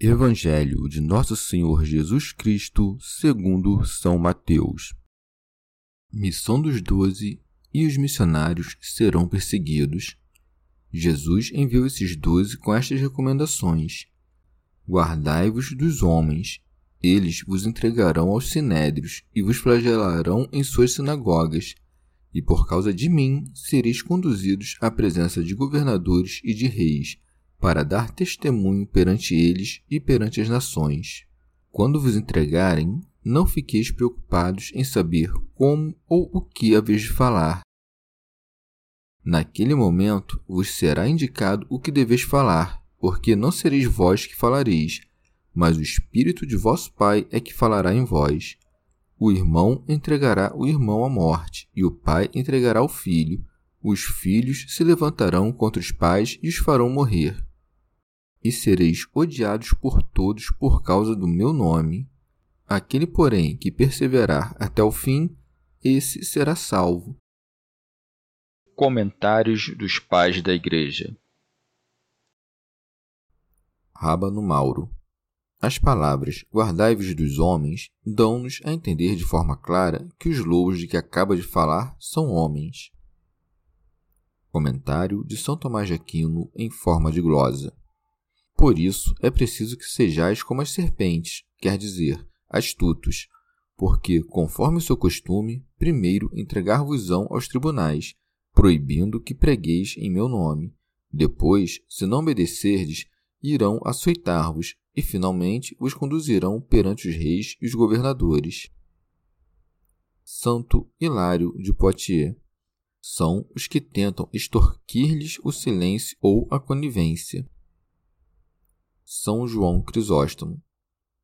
Evangelho de Nosso Senhor Jesus Cristo, segundo São Mateus. Missão dos doze e os missionários serão perseguidos. Jesus enviou esses doze com estas recomendações: Guardai-vos dos homens, eles vos entregarão aos sinédrios e vos flagelarão em suas sinagogas, e por causa de mim sereis conduzidos à presença de governadores e de reis para dar testemunho perante eles e perante as nações. Quando vos entregarem, não fiqueis preocupados em saber como ou o que haveis de falar. Naquele momento vos será indicado o que deveis falar, porque não sereis vós que falareis, mas o Espírito de vosso Pai é que falará em vós. O irmão entregará o irmão à morte, e o pai entregará o filho. Os filhos se levantarão contra os pais e os farão morrer e sereis odiados por todos por causa do meu nome. Aquele, porém, que perseverar até o fim, esse será salvo. Comentários dos Pais da Igreja Rábano Mauro As palavras guardai-vos dos homens dão-nos a entender de forma clara que os lobos de que acaba de falar são homens. Comentário de São Tomás de Aquino em forma de glosa. Por isso é preciso que sejais como as serpentes, quer dizer, astutos, porque, conforme o seu costume, primeiro entregar-vos-ão aos tribunais, proibindo que pregueis em meu nome. Depois, se não obedecerdes, irão açoitar-vos e, finalmente, vos conduzirão perante os reis e os governadores. Santo Hilário de Poitiers são os que tentam extorquir-lhes o silêncio ou a conivência. São João Crisóstomo.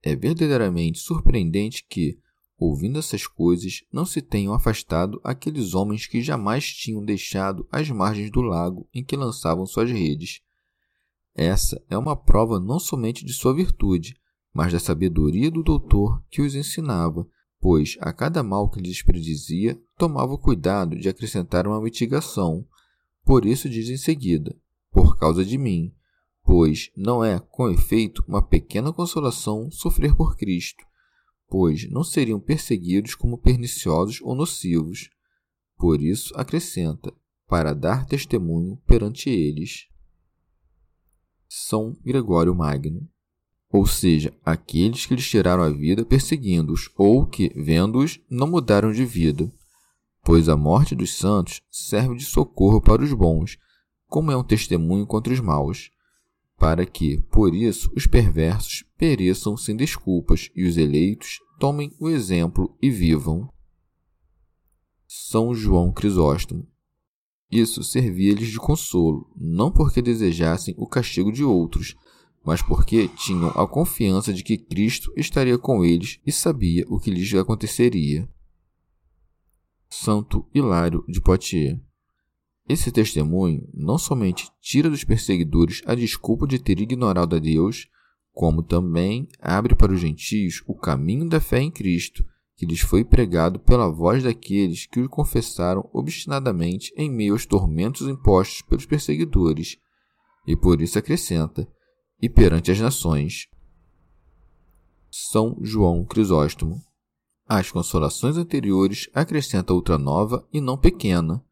É verdadeiramente surpreendente que, ouvindo essas coisas, não se tenham afastado aqueles homens que jamais tinham deixado as margens do lago em que lançavam suas redes. Essa é uma prova não somente de sua virtude, mas da sabedoria do doutor que os ensinava, pois a cada mal que lhes predizia, tomava cuidado de acrescentar uma mitigação. Por isso diz em seguida: Por causa de mim, pois não é, com efeito, uma pequena consolação sofrer por Cristo, pois não seriam perseguidos como perniciosos ou nocivos. Por isso, acrescenta, para dar testemunho perante eles. São Gregório Magno. Ou seja, aqueles que lhes tiraram a vida perseguindo-os, ou que, vendo-os, não mudaram de vida. Pois a morte dos santos serve de socorro para os bons, como é um testemunho contra os maus para que, por isso, os perversos pereçam sem desculpas e os eleitos tomem o exemplo e vivam. São João Crisóstomo. Isso servia-lhes de consolo, não porque desejassem o castigo de outros, mas porque tinham a confiança de que Cristo estaria com eles e sabia o que lhes aconteceria. Santo Hilário de Poitiers esse testemunho não somente tira dos perseguidores a desculpa de ter ignorado a Deus, como também abre para os gentios o caminho da fé em Cristo, que lhes foi pregado pela voz daqueles que o confessaram obstinadamente em meio aos tormentos impostos pelos perseguidores, e por isso acrescenta: e perante as nações. São João Crisóstomo. Às consolações anteriores acrescenta outra nova e não pequena,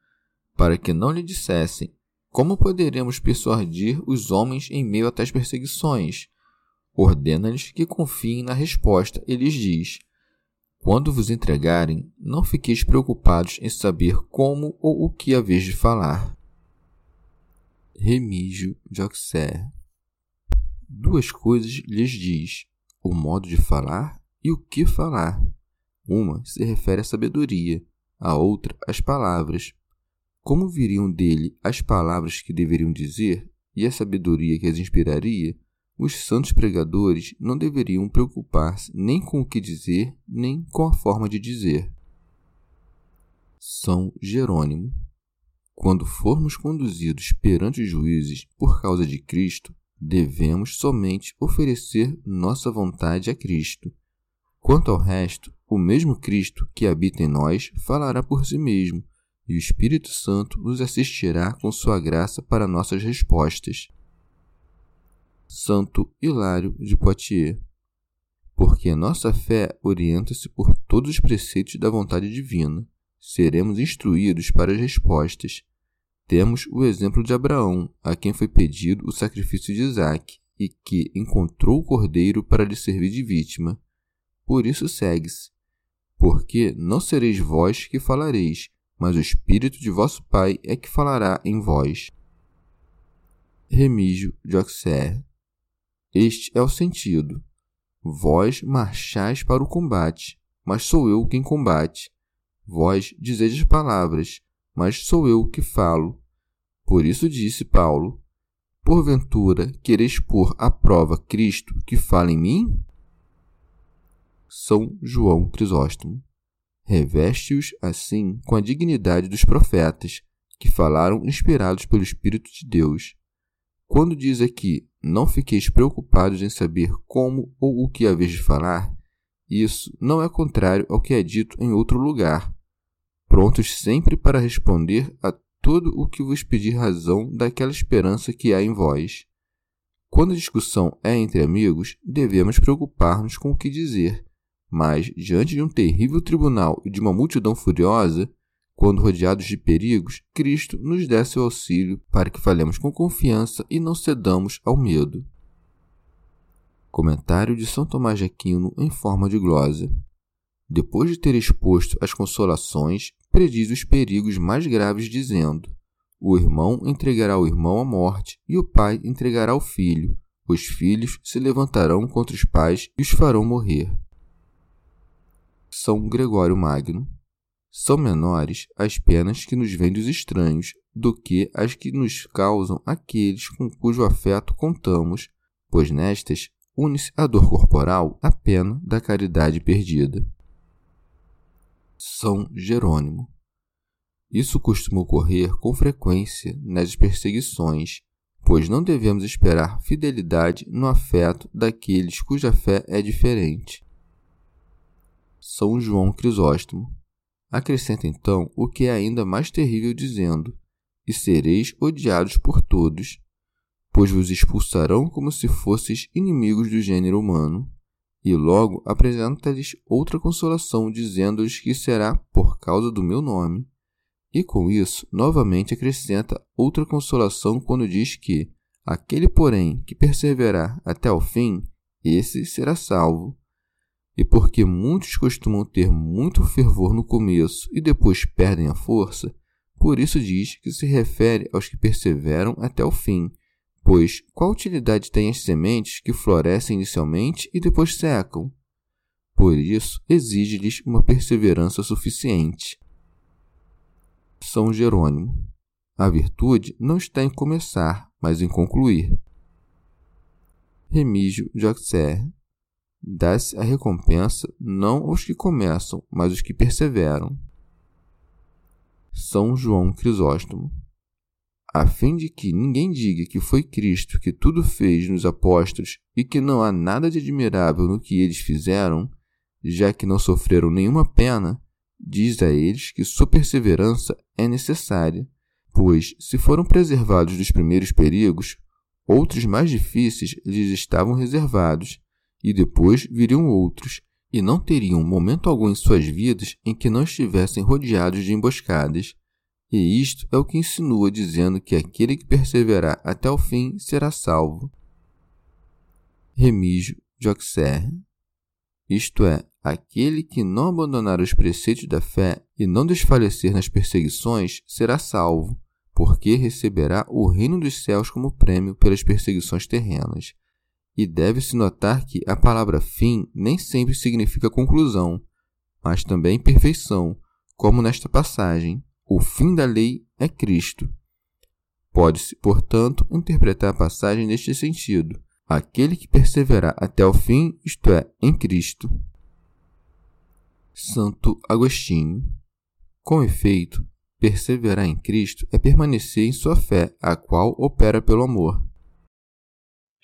para que não lhe dissessem: Como poderemos persuadir os homens em meio a tais perseguições? ordena-lhes que confiem na resposta e lhes diz: Quando vos entregarem, não fiqueis preocupados em saber como ou o que haveis de falar. Remígio de Auxerre Duas coisas lhes diz: o modo de falar e o que falar. Uma se refere à sabedoria, a outra às palavras. Como viriam dele as palavras que deveriam dizer e a sabedoria que as inspiraria, os santos pregadores não deveriam preocupar-se nem com o que dizer, nem com a forma de dizer. São Jerônimo. Quando formos conduzidos perante os juízes por causa de Cristo, devemos somente oferecer nossa vontade a Cristo. Quanto ao resto, o mesmo Cristo que habita em nós falará por si mesmo, e o Espírito Santo nos assistirá com sua graça para nossas respostas. Santo Hilário de Poitiers. Porque nossa fé orienta-se por todos os preceitos da vontade divina, seremos instruídos para as respostas. Temos o exemplo de Abraão, a quem foi pedido o sacrifício de Isaque, e que encontrou o cordeiro para lhe servir de vítima. Por isso segue-se. Porque não sereis vós que falareis, mas o Espírito de vosso Pai é que falará em vós. Remígio de Auxerre este é o sentido. Vós marchais para o combate, mas sou eu quem combate. Vós dizeis as palavras, mas sou eu que falo. Por isso disse Paulo: Porventura quereis pôr à prova Cristo que fala em mim? São João Crisóstomo. Reveste-os, assim, com a dignidade dos profetas, que falaram inspirados pelo Espírito de Deus. Quando diz aqui não fiqueis preocupados em saber como ou o que haveis de falar. Isso não é contrário ao que é dito em outro lugar. Prontos sempre para responder a tudo o que vos pedir razão daquela esperança que há em vós. Quando a discussão é entre amigos, devemos preocupar-nos com o que dizer, mas, diante de um terrível tribunal e de uma multidão furiosa, quando rodeados de perigos, Cristo nos dá seu auxílio para que falemos com confiança e não cedamos ao medo. Comentário de São Tomás de Aquino em forma de glosa. Depois de ter exposto as consolações, prediz os perigos mais graves, dizendo: O irmão entregará o irmão à morte, e o pai entregará o filho. Os filhos se levantarão contra os pais e os farão morrer. São Gregório Magno são menores as penas que nos vêm dos estranhos do que as que nos causam aqueles com cujo afeto contamos, pois nestas une-se a dor corporal à pena da caridade perdida. São Jerônimo. Isso costuma ocorrer com frequência nas perseguições, pois não devemos esperar fidelidade no afeto daqueles cuja fé é diferente. São João Crisóstomo. Acrescenta então o que é ainda mais terrível, dizendo: E sereis odiados por todos, pois vos expulsarão como se fosseis inimigos do gênero humano. E logo apresenta-lhes outra consolação, dizendo-lhes que será por causa do meu nome. E com isso, novamente acrescenta outra consolação quando diz que aquele, porém, que perseverar até o fim, esse será salvo e porque muitos costumam ter muito fervor no começo e depois perdem a força, por isso diz que se refere aos que perseveram até o fim. Pois qual utilidade têm as sementes que florescem inicialmente e depois secam? Por isso, exige-lhes uma perseverança suficiente. São Jerônimo. A virtude não está em começar, mas em concluir. Remígio de Auxerre dá-se a recompensa não aos que começam, mas aos que perseveram. São João Crisóstomo. A fim de que ninguém diga que foi Cristo que tudo fez nos apóstolos e que não há nada de admirável no que eles fizeram, já que não sofreram nenhuma pena, diz a eles que sua perseverança é necessária, pois, se foram preservados dos primeiros perigos, outros mais difíceis lhes estavam reservados e depois viriam outros, e não teriam momento algum em suas vidas em que não estivessem rodeados de emboscadas. E isto é o que insinua dizendo que aquele que perseverar até o fim será salvo. Remígio de Auxerre. Isto é, aquele que não abandonar os preceitos da fé e não desfalecer nas perseguições será salvo, porque receberá o reino dos céus como prêmio pelas perseguições terrenas. E deve-se notar que a palavra fim nem sempre significa conclusão, mas também perfeição, como nesta passagem. O fim da lei é Cristo. Pode-se, portanto, interpretar a passagem neste sentido: aquele que perseverar até o fim, isto é, em Cristo. Santo Agostinho. Com efeito, perseverar em Cristo é permanecer em sua fé, a qual opera pelo amor.